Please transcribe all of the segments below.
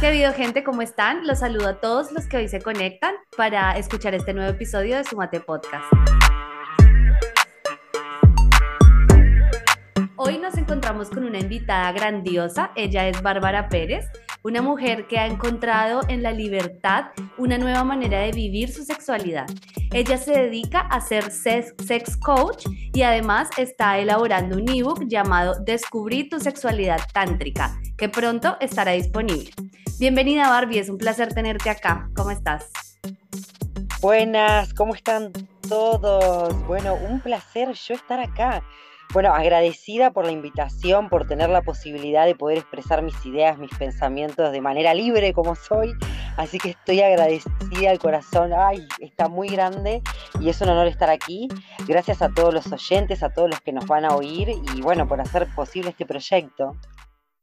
Querido gente, ¿cómo están? Los saludo a todos los que hoy se conectan para escuchar este nuevo episodio de Sumate Podcast. Hoy nos encontramos con una invitada grandiosa. Ella es Bárbara Pérez, una mujer que ha encontrado en la libertad una nueva manera de vivir su sexualidad. Ella se dedica a ser sex coach y además está elaborando un ebook llamado Descubrí tu sexualidad tántrica, que pronto estará disponible. Bienvenida Barbie, es un placer tenerte acá. ¿Cómo estás? Buenas, ¿cómo están todos? Bueno, un placer yo estar acá. Bueno, agradecida por la invitación, por tener la posibilidad de poder expresar mis ideas, mis pensamientos de manera libre como soy. Así que estoy agradecida al corazón. Ay, está muy grande y es un honor estar aquí. Gracias a todos los oyentes, a todos los que nos van a oír y bueno, por hacer posible este proyecto.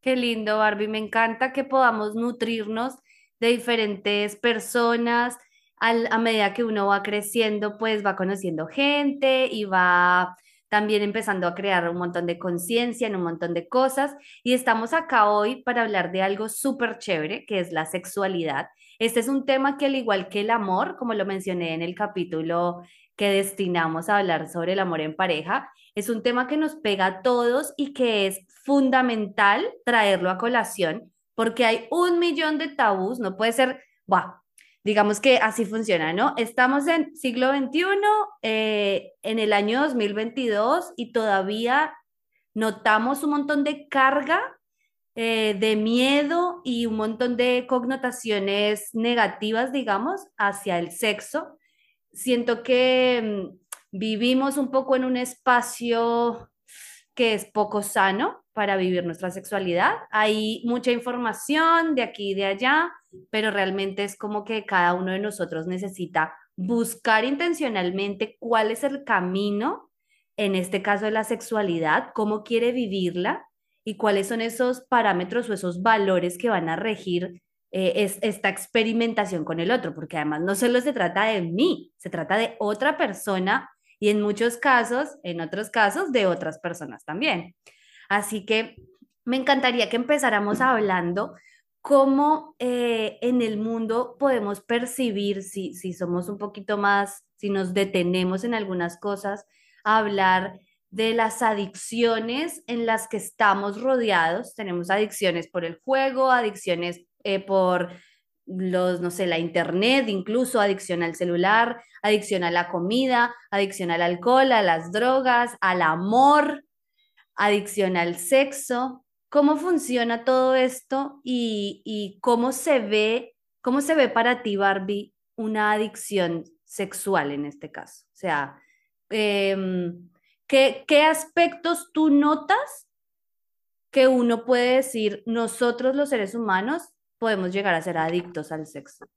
Qué lindo, Barbie. Me encanta que podamos nutrirnos de diferentes personas. a medida que uno va creciendo, pues va conociendo gente y va también empezando a crear un montón de conciencia en un montón de cosas. Y estamos acá hoy para hablar de algo súper chévere, que es la sexualidad. Este es un tema que al igual que el amor, como lo mencioné en el capítulo que destinamos a hablar sobre el amor en pareja, es un tema que nos pega a todos y que es fundamental traerlo a colación porque hay un millón de tabús, no puede ser, bah, digamos que así funciona, ¿no? Estamos en siglo XXI, eh, en el año 2022 y todavía notamos un montón de carga, eh, de miedo y un montón de connotaciones negativas, digamos, hacia el sexo. Siento que mm, vivimos un poco en un espacio que es poco sano para vivir nuestra sexualidad. Hay mucha información de aquí y de allá, pero realmente es como que cada uno de nosotros necesita buscar intencionalmente cuál es el camino, en este caso de la sexualidad, cómo quiere vivirla y cuáles son esos parámetros o esos valores que van a regir eh, esta experimentación con el otro, porque además no solo se trata de mí, se trata de otra persona y en muchos casos, en otros casos, de otras personas también. Así que me encantaría que empezáramos hablando cómo eh, en el mundo podemos percibir, si, si somos un poquito más, si nos detenemos en algunas cosas, hablar de las adicciones en las que estamos rodeados. Tenemos adicciones por el juego, adicciones eh, por los, no sé, la internet, incluso adicción al celular, adicción a la comida, adicción al alcohol, a las drogas, al amor, adicción al sexo. ¿Cómo funciona todo esto y, cómo se ve, cómo se ve para ti, Barbie, una adicción sexual en este caso? O sea, em, ¿qué, ¿qué aspectos tú notas que uno puede decir, nosotros los seres humanos podemos llegar a ser adictos al sexo?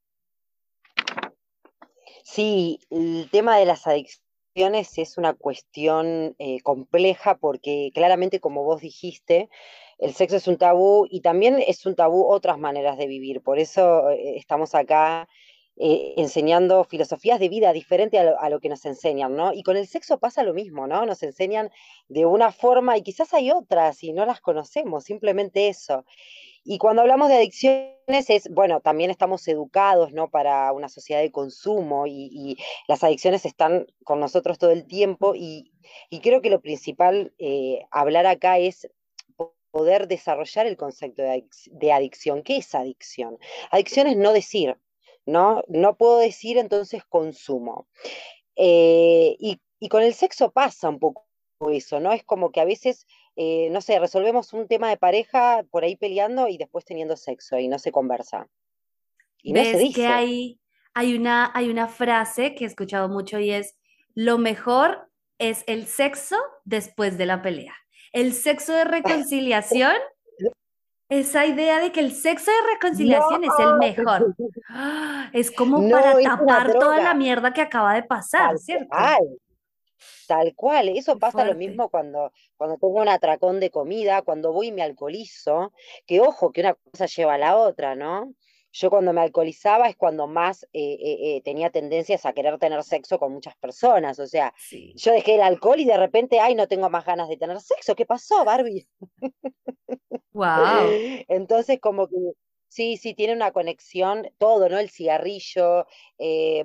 Sí, el tema de las adicciones es una cuestión eh, compleja porque claramente, como vos dijiste, el sexo es un tabú y también es un tabú otras maneras de vivir. Por eso eh, estamos acá eh, enseñando filosofías de vida diferentes a lo, que nos enseñan, ¿no? Y con el sexo pasa lo mismo, ¿no? Nos enseñan de una forma y quizás hay otras y no las conocemos, simplemente eso. Y cuando hablamos de adicciones es, bueno, también estamos educados, ¿no? Para una sociedad de consumo y, las adicciones están con nosotros todo el tiempo y, creo que lo principal eh, hablar acá es poder desarrollar el concepto de, adicción. ¿Qué es adicción? Adicción es no decir, ¿no? No puedo decir, entonces consumo. Eh, y, con el sexo pasa un poco eso, ¿no? Es como que a veces, eh, no sé, resolvemos un tema de pareja por ahí peleando y después teniendo sexo y no se conversa. Y no se dice. que hay, hay, una, hay una frase que he escuchado mucho y es, lo mejor es el sexo después de la pelea el sexo de reconciliación, esa idea de que el sexo de reconciliación es el mejor. Es como para tapar toda la mierda que acaba de pasar, tal ¿cierto? Cual, tal cual, eso pasa lo mismo cuando, cuando tengo un atracón de comida, cuando voy y me alcoholizo, que ojo, que una cosa lleva a la otra, ¿no? Yo cuando me alcoholizaba es cuando más eh, eh, eh, tenía tendencias a querer tener sexo con muchas personas. O sea, yo dejé el alcohol y de repente, ay, no tengo más ganas de tener sexo. ¿Qué pasó, Barbie? Wow. Entonces, como que sí, sí, tiene una conexión, todo, ¿no? El cigarrillo,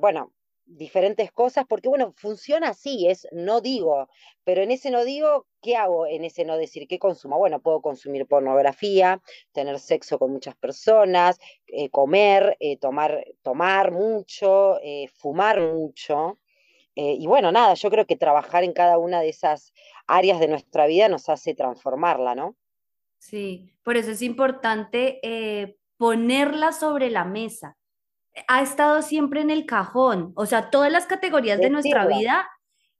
bueno, diferentes cosas, porque bueno, funciona así, es no digo, pero en ese no digo, ¿qué hago en ese no decir? ¿Qué consumo? Bueno, puedo consumir pornografía, tener sexo con muchas personas, eh, comer, eh, tomar, tomar mucho, eh, fumar mucho. y bueno, nada, yo creo que trabajar en cada una de esas áreas de nuestra vida nos hace transformarla, ¿no? Sí, por eso es importante ponerla sobre la mesa ha estado siempre en el cajón. O sea, todas las categorías de nuestra vida,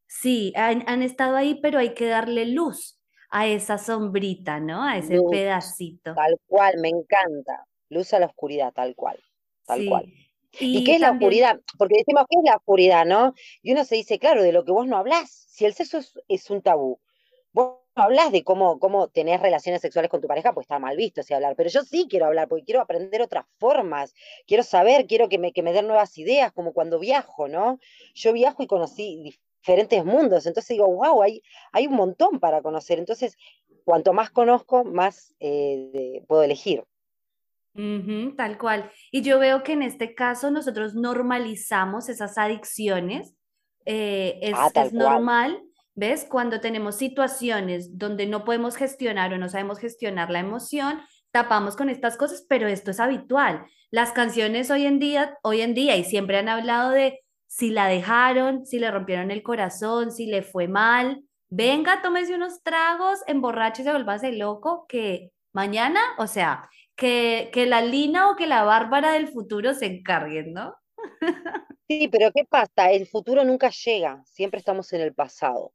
sí, han, estado ahí, pero hay que darle luz a esa sombrita, ¿no? A ese pedacito. Tal cual, me encanta. Luz a la oscuridad, tal cual. Tal cual. ¿Y, qué es la oscuridad? Porque decimos, ¿qué es la oscuridad, no? Y uno se dice, claro, de lo que vos no hablás. Si el sexo es, un tabú, vos hablas de cómo, cómo tenés relaciones sexuales con tu pareja, pues está mal visto si hablar, pero yo sí quiero hablar, porque quiero aprender otras formas, quiero saber, quiero que me, que me den nuevas ideas, como cuando viajo, ¿no? Yo viajo y conocí diferentes mundos, entonces digo, wow, hay, hay un montón para conocer, entonces cuanto más conozco, más eh, puedo elegir. tal cual. Y yo veo que en este caso nosotros normalizamos esas adicciones. Eh, es, ah, es normal ¿Ves? Cuando tenemos situaciones donde no podemos gestionar o no sabemos gestionar la emoción, tapamos con estas cosas, pero esto es habitual. Las canciones hoy en día, hoy en día y siempre han hablado de si la dejaron, si le rompieron el corazón, si le fue mal. Venga, tómese unos tragos, emborrache y se vuélvase loco, que mañana, o sea, que, que la Lina o que la Bárbara del futuro se encarguen, ¿no? Sí, pero ¿qué pasa? El futuro nunca llega, siempre estamos en el pasado.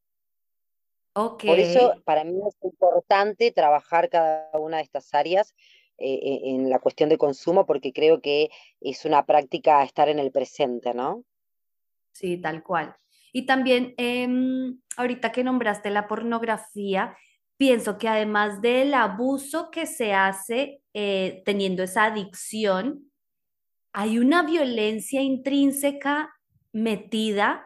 Por eso para mí es importante trabajar cada una de estas áreas eh, eh, en la cuestión de consumo porque creo que es una práctica estar en el presente, ¿no? Sí, tal cual. Y también, em, ahorita que nombraste la pornografía, pienso que además del abuso que se hace eh, teniendo esa adicción, hay una violencia intrínseca metida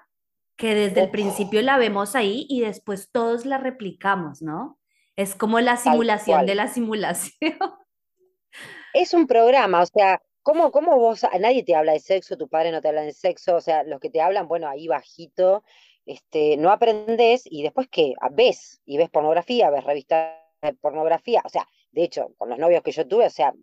que desde el principio la vemos ahí y después todos la replicamos, ¿no? Es como la simulación de la simulación. Es un programa, o sea, ¿cómo, ¿cómo vos, nadie te habla de sexo, tu padre no te habla de sexo, o sea, los que te hablan, bueno, ahí bajito, este, no aprendes y después que ves, y ves pornografía, ves revistas de pornografía, o sea, de hecho, con los novios que yo tuve, o sea,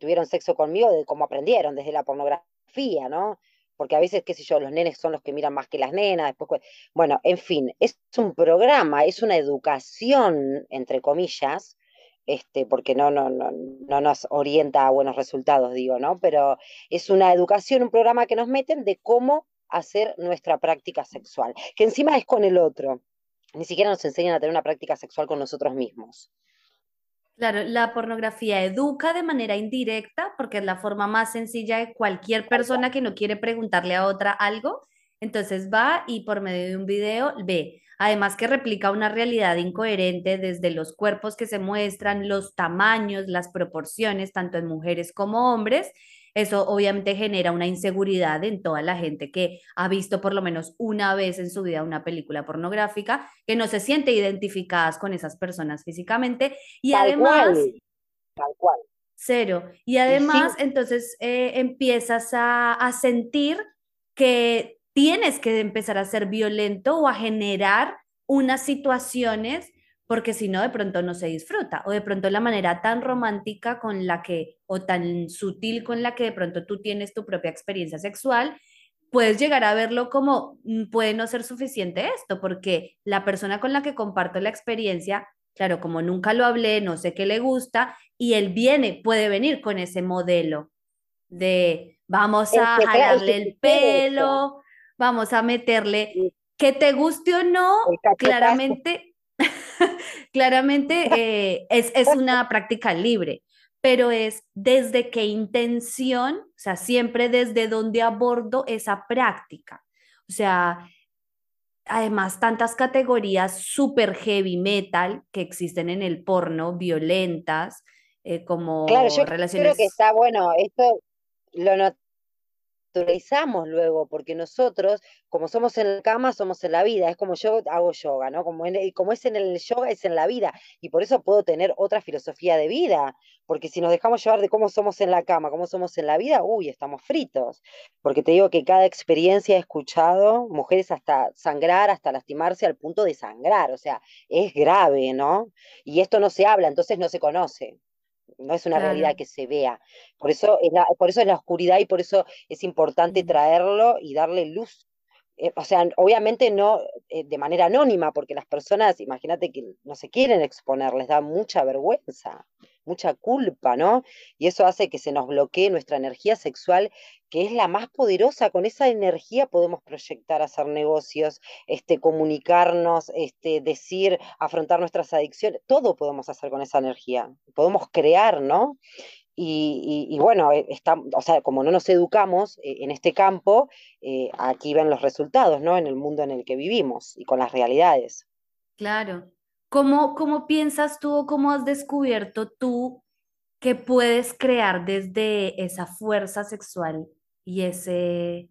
tuvieron sexo conmigo de cómo aprendieron, desde la pornografía, ¿no? Porque a veces, qué sé yo, los nenes son los que miran más que las nenas, después, bueno, en fin, es un programa, es una educación, entre comillas, este, porque no, no, no, no nos orienta a buenos resultados, digo, ¿no? Pero es una educación, un programa que nos meten de cómo hacer nuestra práctica sexual, que encima es con el otro. Ni siquiera nos enseñan a tener una práctica sexual con nosotros mismos. Claro, la pornografía educa de manera indirecta porque es la forma más sencilla de cualquier persona que no quiere preguntarle a otra algo. Entonces va y por medio de un video ve. Además que replica una realidad incoherente desde los cuerpos que se muestran, los tamaños, las proporciones, tanto en mujeres como hombres, eso obviamente genera una inseguridad en toda la gente que ha visto por lo menos una vez en su vida una película pornográfica, que no se siente identificadas con esas personas físicamente y además... tal cual. Cero. Y además, entonces eh, empiezas a, a sentir que tienes que empezar a ser violento o a generar unas situaciones porque si no, de pronto no se disfruta, o de pronto la manera tan romántica con la que, o tan sutil con la que de pronto tú tienes tu propia experiencia sexual, puedes llegar a verlo como mm, puede no ser suficiente esto, porque la persona con la que comparto la experiencia, claro, como nunca lo hablé, no sé qué le gusta, y él viene, puede venir con ese modelo de vamos a jalarle el pelo, vamos a meterle que te guste o no, claramente Claramente eh, es, es una práctica libre, pero es desde qué intención, o sea, siempre desde donde abordo esa práctica. O sea, además tantas categorías super heavy metal que existen en el porno, violentas, eh, como claro, yo relaciones... Creo que está bueno, esto lo naturalizamos luego, porque nosotros, como somos en la cama, somos en la vida. Es como yo hago yoga, ¿no? Como, como es en el yoga, es en la vida. Y por eso puedo tener otra filosofía de vida. Porque si nos dejamos llevar de cómo somos en la cama, cómo somos en la vida, uy, estamos fritos. Porque te digo que cada experiencia he escuchado mujeres hasta sangrar, hasta lastimarse al punto de sangrar. O sea, es grave, ¿no? Y esto no se habla, entonces no se conoce no es una realidad que se vea. Por eso, es la, por eso es la oscuridad y por eso es importante traerlo y darle luz. Eh, o sea, obviamente no eh, de manera anónima, porque las personas, imagínate que no se quieren exponer, les da mucha vergüenza mucha culpa, ¿no? Y eso hace que se nos bloquee nuestra energía sexual, que es la más poderosa. Con esa energía podemos proyectar, hacer negocios, este, comunicarnos, este, decir, afrontar nuestras adicciones. Todo podemos hacer con esa energía. Podemos crear, ¿no? Y, bueno, eh, está, o sea, como no nos educamos eh, en este campo, eh, aquí ven los resultados, ¿no? En el mundo en el que vivimos y con las realidades. Claro, ¿Cómo, cómo piensas tú o cómo has descubierto tú que puedes crear desde esa fuerza sexual y ese...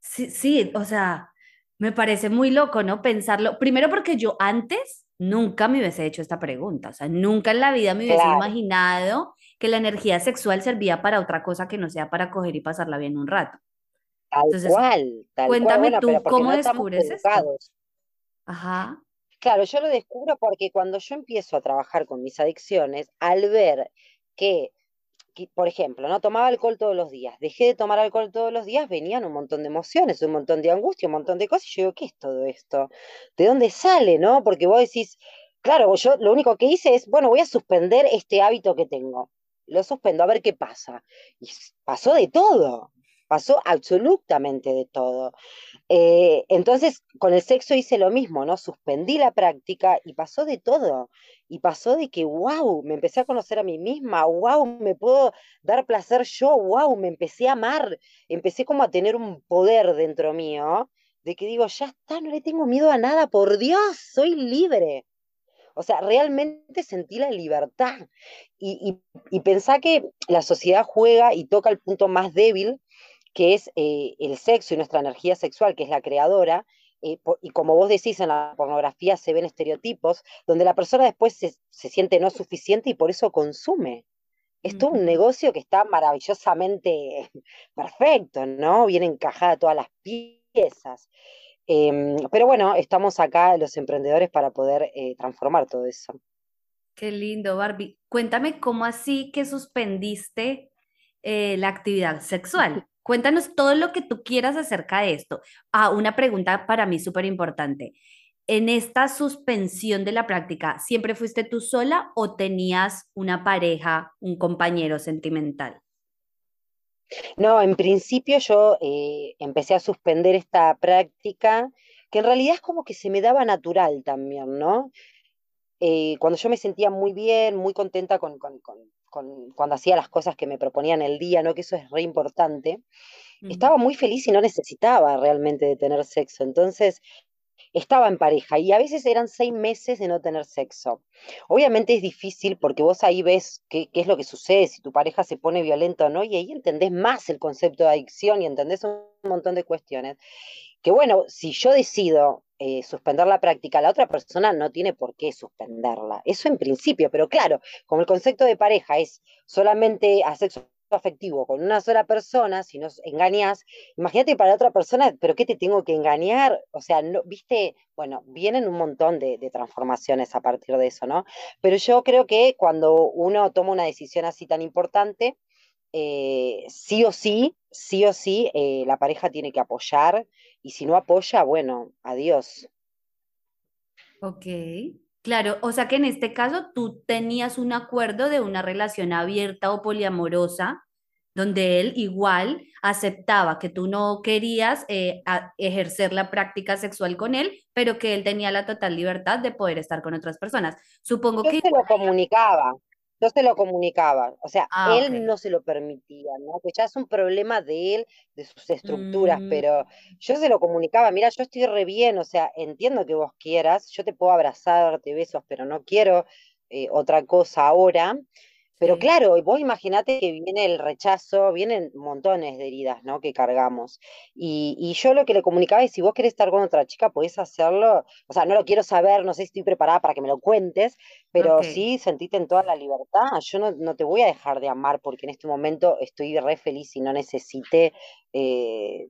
Sí, sí, o sea, me parece muy loco, ¿no? Pensarlo. Primero porque yo antes nunca me hubiese hecho esta pregunta, o sea, nunca en la vida me hubiese imaginado que la energía sexual servía para otra cosa que no sea para coger y pasarla bien un rato. Tal Entonces, cual, cuéntame tú, ¿cómo descubres esto? Ajá. Claro, yo lo descubro porque cuando yo empiezo a trabajar con mis adicciones, al ver que, por ejemplo, no tomaba alcohol todos los días, dejé de tomar alcohol todos los días, venían un montón de emociones, un montón de angustia, un montón de cosas, y yo digo, ¿qué es todo esto? ¿De dónde sale, no? Porque vos decís, claro, yo lo único que hice es, bueno, voy a suspender este hábito que tengo. Lo suspendo a ver qué pasa. Y pasó de todo pasó absolutamente de todo. Eh, entonces, con el sexo hice lo mismo, ¿no? Suspendí la práctica y pasó de todo. Y pasó de que, wow, me empecé a conocer a mí misma, wow, me puedo dar placer yo, wow, me empecé a amar, empecé como a tener un poder dentro mío, de que digo, ya está, no le tengo miedo a nada, por Dios, soy libre. O sea, realmente sentí la libertad. Y, y, que la sociedad juega y toca el punto más débil que es eh, el sexo y nuestra energía sexual, que es la creadora, eh, y como vos decís, en la pornografía se ven estereotipos, donde la persona después se, siente no suficiente y por eso consume. Es todo un negocio que está maravillosamente perfecto, ¿no? Bien encajada todas las piezas. Em, pero bueno, estamos acá los emprendedores para poder eh, transformar todo eso. Qué lindo, Barbie. Cuéntame cómo así que suspendiste la actividad sexual. Cuéntanos todo lo que tú quieras acerca de esto. Ah, una pregunta para mí súper importante. En esta suspensión de la práctica, ¿siempre fuiste tú sola o tenías una pareja, un compañero sentimental? No, en principio yo eh, empecé a suspender esta práctica, que en realidad es como que se me daba natural también, ¿no? Eh, cuando yo me sentía muy bien, muy contenta con, cuando hacía las cosas que me proponían el día, ¿no? Que eso es re importante. Estaba muy feliz y no necesitaba realmente de tener sexo. Entonces, estaba en pareja y a veces eran seis meses de no tener sexo. Obviamente es difícil porque vos ahí ves qué, qué, es lo que sucede, si tu pareja se pone violenta o no, y ahí entendés más el concepto de adicción y entendés un montón de cuestiones. Que bueno, si yo decido eh, suspender la práctica, la otra persona no tiene por qué suspenderla. Eso en principio, pero claro, como el concepto de pareja es solamente a sexo afectivo con una sola persona, si nos engañas, imagínate para otra persona, pero ¿qué te tengo que engañar? O sea, no, viste, bueno, vienen un montón de, transformaciones a partir de eso, ¿no? Pero yo creo que cuando uno toma una decisión así tan importante, eh, sí o sí, sí o sí, eh, la pareja tiene que apoyar y si no apoya, bueno, adiós. Ok, claro, o sea que en este caso tú tenías un acuerdo de una relación abierta o poliamorosa, donde él igual aceptaba que tú no querías eh, ejercer la práctica sexual con él, pero que él tenía la total libertad de poder estar con otras personas. Supongo que... Se lo comunicaba, yo se lo comunicaba, o sea, ah, él no se lo permitía, ¿no? Que ya es un problema de él, de sus estructuras, mm. pero yo se lo comunicaba, mira, yo estoy re bien, o sea, entiendo que vos quieras, yo te puedo abrazar, darte besos, pero no quiero eh, otra cosa ahora. Pero claro, vos imaginate que viene el rechazo, vienen montones de heridas, ¿no? Que cargamos. Y, y, yo lo que le comunicaba es, si vos querés estar con otra chica, podés hacerlo. O sea, no lo quiero saber, no sé si estoy preparada para que me lo cuentes, pero sí sentite en toda la libertad. Yo no, no, te voy a dejar de amar porque en este momento estoy re feliz y no necesite eh,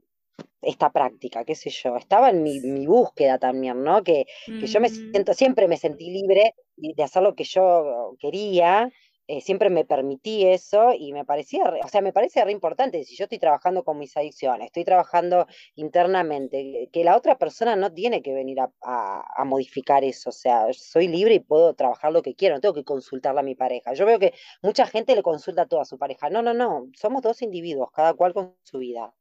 esta práctica, qué sé yo. Estaba en mi, mi búsqueda también, ¿no? Que, que yo me siento, siempre me sentí libre de hacer lo que yo quería eh, siempre me permití eso y me parecía, o sea, me parece re importante, si yo estoy trabajando con mis adicciones, estoy trabajando internamente, que la otra persona no tiene que venir a, a, modificar eso, o sea, soy libre y puedo trabajar lo que quiero, no tengo que consultarle a mi pareja. Yo veo que mucha gente le consulta a toda su pareja, no, no, no, somos dos individuos, cada cual con su vida.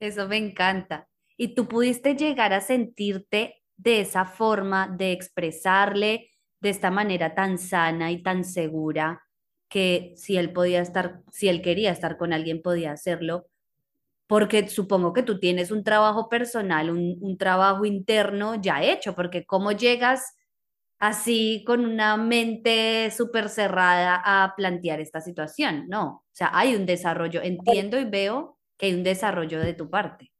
Eso me encanta. ¿Y tú pudiste llegar a sentirte de esa forma de expresarle? De esta manera tan sana y tan segura que si él podía estar, si él quería estar con alguien, podía hacerlo, porque supongo que tú tienes un trabajo personal, un, trabajo interno ya hecho, porque cómo llegas así con una mente súper cerrada a plantear esta situación, no, o sea, hay un desarrollo, entiendo y veo que hay un desarrollo de tu parte.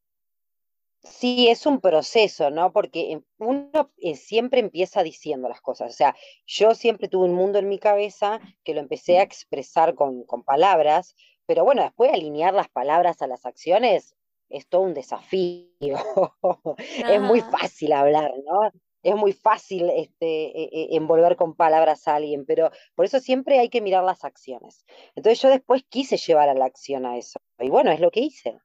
Sí, es un proceso, ¿no? Porque uno eh, siempre empieza diciendo las cosas. O sea, yo siempre tuve un mundo en mi cabeza que lo empecé a expresar con, con palabras, pero bueno, después alinear las palabras a las acciones es todo un desafío. es muy fácil hablar, ¿no? Es muy fácil este, e, e, envolver con palabras a alguien, pero por eso siempre hay que mirar las acciones. Entonces yo después quise llevar a la acción a eso. Y bueno, es lo que hice.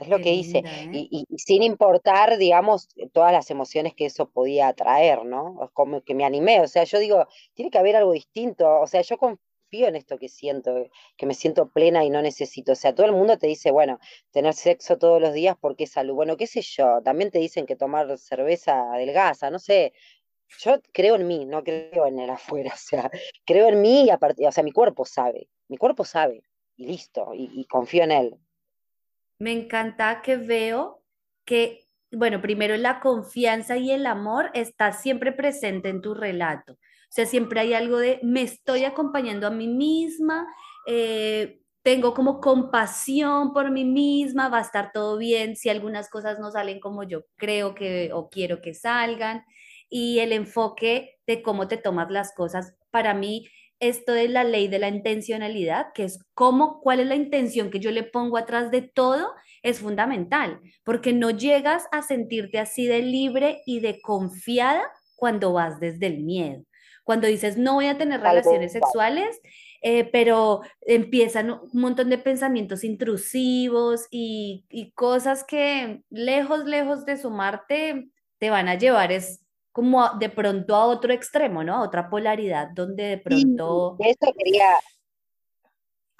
Es lo que hice. ¿eh? Y, sin importar, digamos, todas las emociones que eso podía atraer, ¿no? Como que me animé. O sea, yo digo, tiene que haber algo distinto. O sea, yo confío en esto que siento, que me siento plena y no necesito. O sea, todo el mundo te dice, bueno, tener sexo todos los días porque es salud. Bueno, qué sé yo. También te dicen que tomar cerveza adelgaza, no sé. Yo creo en mí, no creo en el afuera. O sea, creo en mí y aparte, o sea, mi cuerpo sabe. Mi cuerpo sabe. Y listo. y confío en él me encanta que veo que, bueno, primero la confianza y el amor está siempre presente en tu relato. O sea, siempre hay algo de me estoy acompañando a mí misma, eh, tengo como compasión por mí misma, va a estar todo bien si algunas cosas no salen como yo creo que o quiero que salgan. Y el enfoque de cómo te tomas las cosas, para mí esto de la ley de la intencionalidad, que es cómo, cuál es la intención que yo le pongo atrás de todo, es fundamental, porque no llegas a sentirte así de libre y de confiada cuando vas desde el miedo. Cuando dices, no voy a tener relaciones sexuales, eh, pero empiezan un montón de pensamientos intrusivos y, y cosas que lejos, lejos de sumarte, te van a llevar es como de pronto a otro extremo, ¿no? A otra polaridad donde de pronto... de eso quería,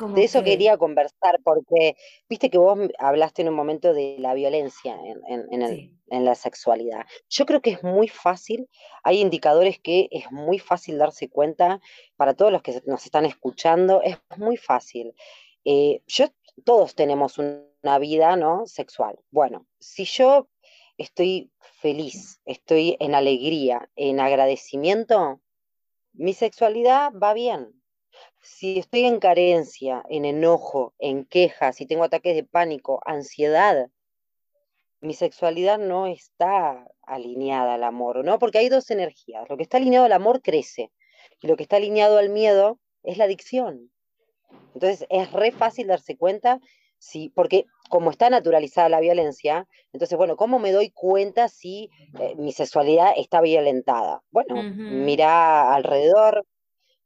de eso quería conversar, porque viste que vos hablaste en un momento de la violencia en, en, la sexualidad. Yo creo que es muy fácil, hay indicadores que es muy fácil darse cuenta, para todos los que nos están escuchando, es muy fácil. Eh, yo, todos tenemos una vida, ¿no? Sexual. Bueno, si yo estoy feliz, estoy en alegría, en agradecimiento, mi sexualidad va bien. Si estoy en carencia, en enojo, en queja, si tengo ataques de pánico, ansiedad, mi sexualidad no está alineada al amor, ¿no? Porque hay dos energías. Lo que está alineado al amor crece y lo que está alineado al miedo es la adicción. Entonces es re fácil darse cuenta Sí, porque como está naturalizada la violencia, entonces, bueno, ¿cómo me doy cuenta si eh, mi sexualidad está violentada? Bueno, mira alrededor,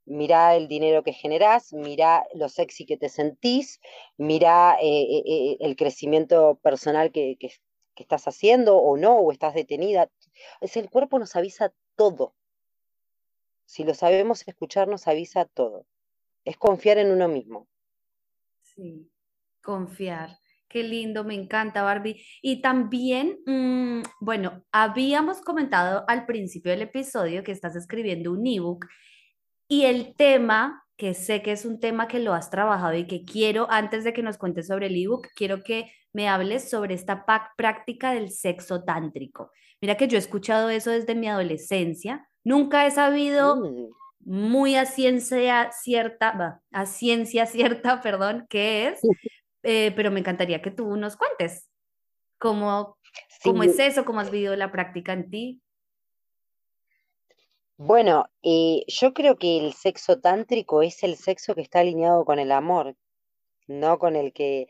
mira el dinero que generás, mira lo sexy que te sentís, mira eh, eh, el crecimiento personal que, que, estás haciendo o no, o estás detenida. Es el cuerpo nos avisa todo. Si lo sabemos escuchar, nos avisa todo. Es confiar en uno mismo. Sí. Confiar. Qué lindo, me encanta, Barbie. Y también, mm, bueno, habíamos comentado al principio del episodio que estás escribiendo un ebook y el tema, que sé que es un tema que lo has trabajado y que quiero, antes de que nos cuentes sobre el ebook, quiero que me hables sobre esta práctica del sexo tántrico. Mira que yo he escuchado eso desde mi adolescencia, nunca he sabido... Mm muy a ciencia cierta, a ciencia cierta, perdón, qué es, eh, pero me encantaría que tú nos cuentes cómo, cómo es eso, cómo has vivido la práctica en ti. Bueno, eh, yo creo que el sexo tántrico es el sexo que está alineado con el amor, no con el que,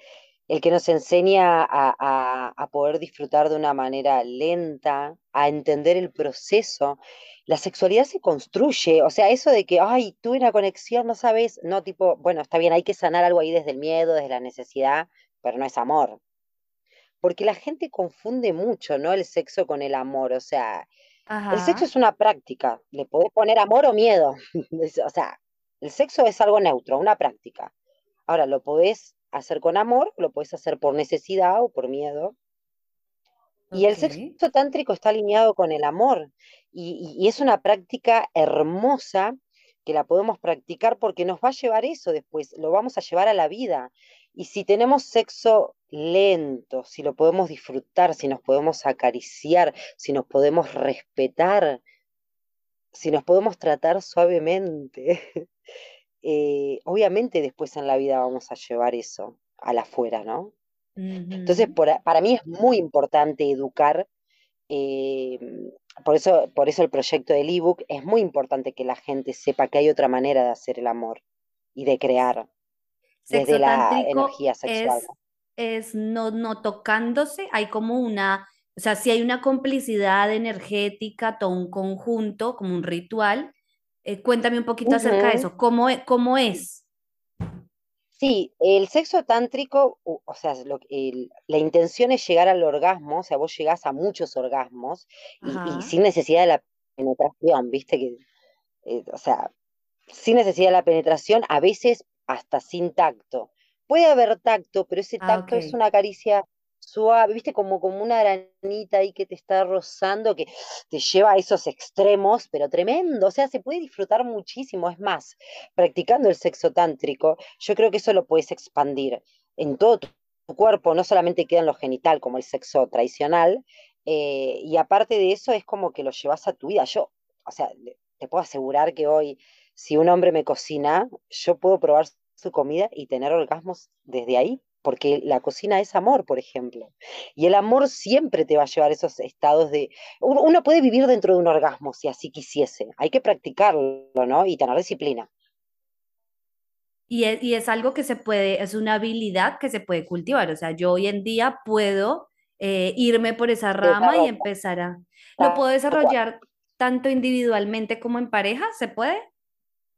el que nos enseña a, a poder disfrutar de una manera lenta, a entender el proceso. La sexualidad se construye, o sea, eso de que, ay, tuve una conexión, no sabes, no, tipo, bueno, está bien, hay que sanar algo ahí desde el miedo, desde la necesidad, pero no es amor. Porque la gente confunde mucho, ¿no? El sexo con el amor, o sea, el sexo es una práctica, le podés poner amor o miedo. o sea, el sexo es algo neutro, una práctica. Ahora, lo podés hacer con amor, lo podés hacer por necesidad o por miedo. Y el sexo tántrico está alineado con el amor. y, es una práctica hermosa que la podemos practicar porque nos va a llevar eso después, lo vamos a llevar a la vida. Y si tenemos sexo lento, si lo podemos disfrutar, si nos podemos acariciar, si nos podemos respetar, si nos podemos tratar suavemente, eh, obviamente después en la vida vamos a llevar eso a la afuera, ¿no? Entonces, para mí es muy importante educar eh, por eso, por eso el proyecto del ebook es muy importante que la gente sepa que hay otra manera de hacer el amor y de crear desde la energía sexual. Es, no, no tocándose, hay como una, o sea, si hay una complicidad energética, todo un conjunto, como un ritual. Eh, cuéntame un poquito acerca de eso. ¿Cómo, e, ¿Cómo es? Sí, el sexo tántrico, o sea, la intención es llegar al orgasmo, o sea, vos llegás a muchos orgasmos y, sin necesidad de la penetración, viste que, eh, o sea, sin necesidad de la penetración, a veces hasta sin tacto. Puede haber tacto, pero ese ah, tacto es una caricia suave, viste, como, como una aranita ahí que te está rozando, que te lleva a esos extremos, pero tremendo, o sea, se puede disfrutar muchísimo, es más, practicando el sexo tántrico, yo creo que eso lo puedes expandir en todo tu cuerpo, no solamente queda en lo genital como el sexo tradicional, eh, y aparte de eso es como que lo llevas a tu vida. Yo, o sea, te puedo asegurar que hoy, si un hombre me cocina, yo puedo probar su comida y tener orgasmos desde ahí, porque la cocina es amor, por ejemplo. Y el amor siempre te va a llevar a esos estados de... Uno, puede vivir dentro de un orgasmo si así quisiese, hay que practicarlo, ¿no? Y tener disciplina. Y es, y es algo que se puede, es una habilidad que se puede cultivar, o sea, yo hoy en día puedo eh, irme por esa rama y empezar a... ¿Lo puedo desarrollar tanto individualmente como en pareja? ¿Se puede?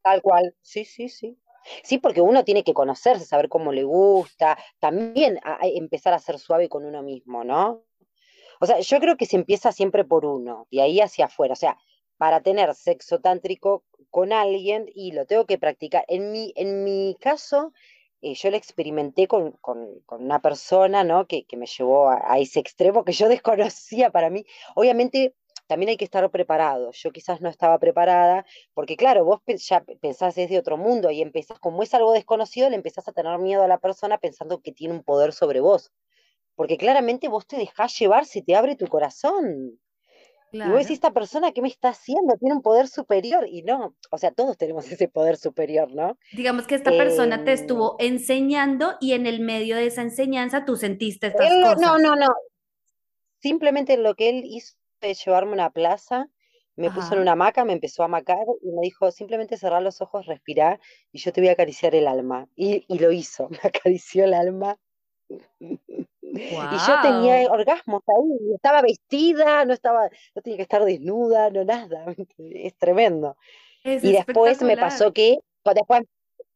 Tal cual, sí, sí, sí. Sí, porque uno tiene que conocerse, saber cómo le gusta, también empezar a ser suave con uno mismo, ¿no? O sea, yo creo que se empieza siempre por uno, de ahí hacia afuera. O sea, para tener sexo tántrico con alguien y lo tengo que practicar. En mi, en mi caso, eh, yo lo experimenté con, con, una persona, ¿no? Que, que me llevó a, a, ese extremo que yo desconocía para mí. Obviamente también hay que estar preparado. Yo quizás no estaba preparada, porque claro, vos ya pensás desde otro mundo y empezás, como es algo desconocido, le empezás a tener miedo a la persona pensando que tiene un poder sobre vos. Porque claramente vos te dejás llevar si te abre tu corazón. Y vos decís, esta persona, ¿qué me está haciendo? Tiene un poder superior. Y no, o sea, todos tenemos ese poder superior, ¿no? Digamos que esta persona te estuvo em, enseñando y en el medio de esa enseñanza tú sentiste estas cosas. No, no, no. Simplemente lo que él hizo de llevarme a una plaza, me puso en una hamaca, me empezó a macar y me dijo, simplemente cerrar los ojos, respirar y yo te voy a acariciar el alma. Y, lo hizo, me acarició el alma. Y yo tenía orgasmos ahí, estaba vestida, no estaba, no tenía que estar desnuda, no nada, es tremendo. y después me pasó que, después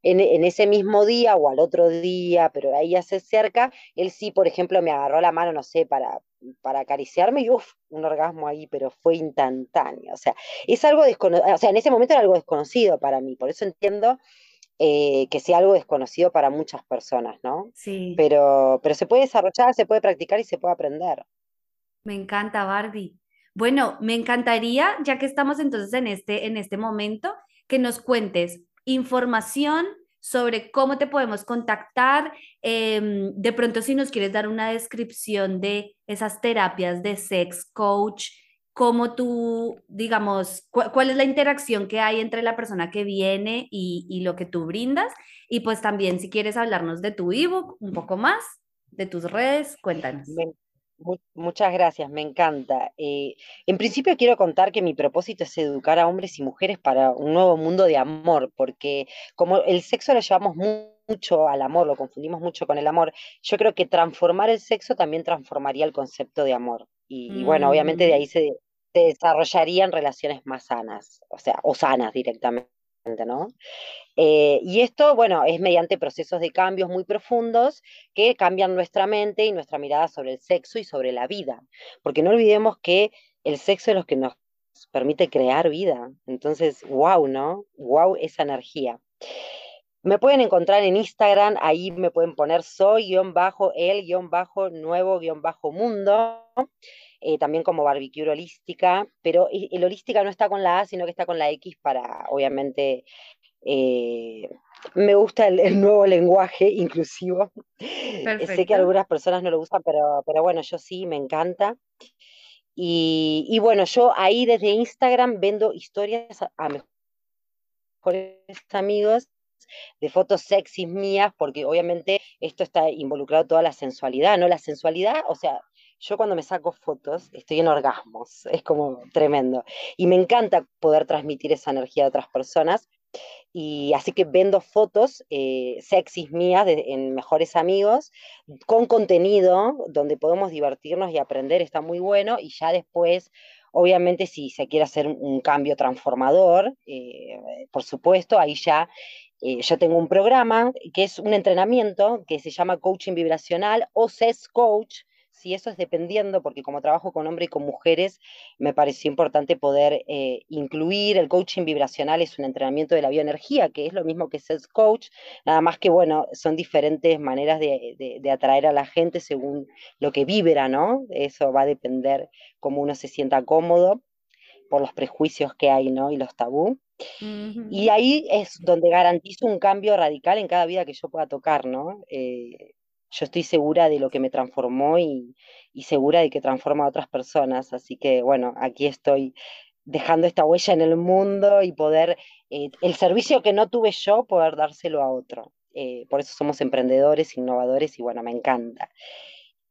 en, ese mismo día o al otro día, pero ahí ya se cerca, él sí, por ejemplo, me agarró la mano, no sé, para, para acariciarme y uff, un orgasmo ahí, pero fue instantáneo. O sea, es algo desconocido, o sea, en ese momento era algo desconocido para mí, por eso entiendo eh, que sea algo desconocido para muchas personas, ¿no? Sí. Pero, pero se puede desarrollar, se puede practicar y se puede aprender. Me encanta, Barbie. Bueno, me encantaría, ya que estamos entonces en este, en este momento, que nos cuentes información sobre cómo te podemos contactar. Em, de pronto, si nos quieres dar una descripción de esas terapias de sex coach, cómo tú, digamos, cuál es la interacción que hay entre la persona que viene y, y lo que tú brindas. Y pues también si quieres hablarnos de tu ebook un poco más, de tus redes, cuéntanos. Muchas gracias, me encanta. Eh, en principio quiero contar que mi propósito es educar a hombres y mujeres para un nuevo mundo de amor, porque como el sexo lo llevamos mucho al amor, lo confundimos mucho con el amor, yo creo que transformar el sexo también transformaría el concepto de amor. Y, bueno, obviamente de ahí mm. se, se desarrollarían relaciones más sanas, o sea, o sanas directamente. ¿no? Eh, y esto, bueno, es mediante procesos de cambios muy profundos que cambian nuestra mente y nuestra mirada sobre el sexo y sobre la vida, porque no olvidemos que el sexo es lo que nos permite crear vida. Entonces, wow, ¿no? Wow esa energía. Me pueden encontrar en Instagram, ahí me pueden poner soy-el-nuevo-mundo. Eh, también como barbecue holística, pero el holística no está con la A, sino que está con la X para, obviamente, eh, me gusta el, nuevo lenguaje inclusivo. sé que algunas personas no lo usan, pero, pero bueno, yo sí, me encanta. Y, y, bueno, yo ahí desde Instagram vendo historias a, a mejores amigos de fotos sexys mías, porque obviamente esto está involucrado toda la sensualidad, ¿no? La sensualidad, o sea, yo cuando me saco fotos estoy en orgasmos, es como tremendo. Y me encanta poder transmitir esa energía a otras personas. Y así que vendo fotos eh, sexys mías en Mejores Amigos con contenido donde podemos divertirnos y aprender, está muy bueno. Y ya después, obviamente, si se quiere hacer un cambio transformador, eh, por supuesto, ahí ya eh, yo tengo un programa que es un entrenamiento que se llama Coaching Vibracional o SES Coach, si eso es dependiendo, porque como trabajo con hombres y con mujeres, me pareció importante poder eh, incluir el coaching vibracional, es un entrenamiento de la bioenergía, que es lo mismo que Self Coach, nada más que, bueno, son diferentes maneras de, atraer a la gente según lo que vibra, ¿no? Eso va a depender cómo uno se sienta cómodo por los prejuicios que hay, ¿no? Y los tabú. Y ahí es donde garantizo un cambio radical en cada vida que yo pueda tocar, ¿no? Eh, yo estoy segura de lo que me transformó y, segura de que transforma a otras personas. Así que bueno, aquí estoy dejando esta huella en el mundo y poder, eh, el servicio que no tuve yo, poder dárselo a otro. Eh, por eso somos emprendedores, innovadores y bueno, me encanta.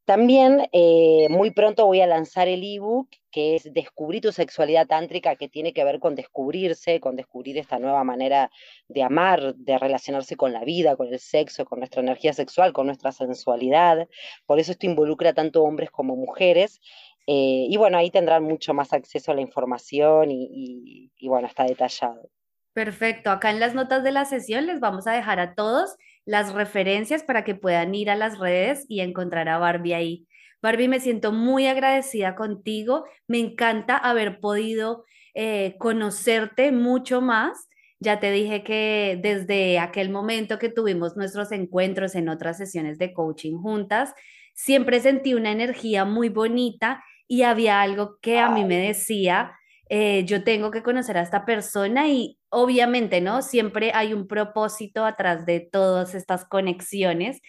También eh, muy pronto voy a lanzar el ebook que es Descubrir tu sexualidad tántrica, que tiene que ver con descubrirse, con descubrir esta nueva manera de amar, de relacionarse con la vida, con el sexo, con nuestra energía sexual, con nuestra sensualidad. Por eso esto involucra tanto hombres como mujeres. Eh, y bueno, ahí tendrán mucho más acceso a la información y bueno, está detallado. Perfecto. Acá en las notas de la sesión les vamos a dejar a todos las referencias para que puedan ir a las redes y encontrar a Barbie ahí. Barbie, me siento muy agradecida contigo. Me encanta haber podido eh, conocerte mucho más. Ya te dije que desde aquel momento que tuvimos nuestros encuentros en otras sesiones de coaching juntas, siempre sentí una energía muy bonita y había algo que a mí me decía, eh, yo tengo que conocer a esta persona y obviamente, ¿no? Siempre hay un propósito atrás de todas estas conexiones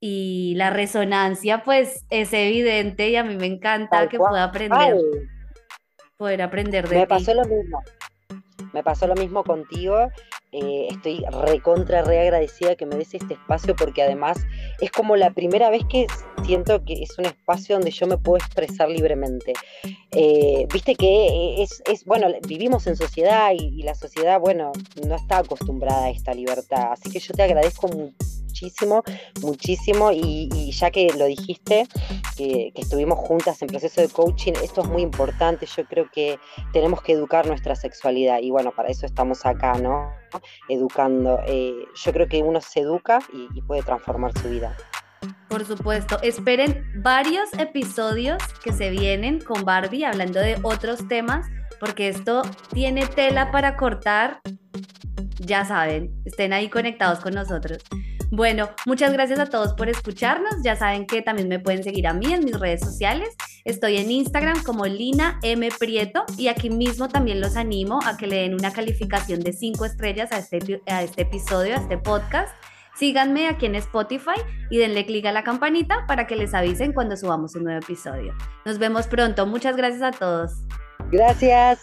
y la resonancia pues es evidente y a mí me encanta que pueda aprender, poder aprender de Me pasó lo mismo. Me pasó lo mismo contigo. Eh, estoy recontra, re agradecida que me des este espacio porque además es como la primera vez que siento que es un espacio donde yo me puedo expresar libremente. Eh, viste que es, es, bueno, vivimos en sociedad y, la sociedad, bueno, no está acostumbrada a esta libertad. Así que yo te agradezco muchísimo, muchísimo. Y, ya que lo dijiste, que, estuvimos juntas en proceso de coaching, esto es muy importante. Yo creo que tenemos que educar nuestra sexualidad y bueno, para eso estamos acá, ¿no? Educando. Eh, yo creo que uno se educa y puede transformar su vida. Por supuesto, esperen varios episodios que se vienen con Barbie hablando de otros temas, porque esto tiene tela para cortar. Ya saben, estén ahí conectados con nosotros. Bueno, muchas gracias a todos por escucharnos. Ya saben que también me pueden seguir a mí en mis redes sociales. Estoy en Instagram como Lina M. Prieto y aquí mismo también los animo a que le den una calificación de 5 estrellas a este, a este episodio, a este podcast. Síganme aquí en Spotify y denle clic a la campanita para que les avisen cuando subamos un nuevo episodio. Nos vemos pronto. Muchas gracias a todos. Gracias.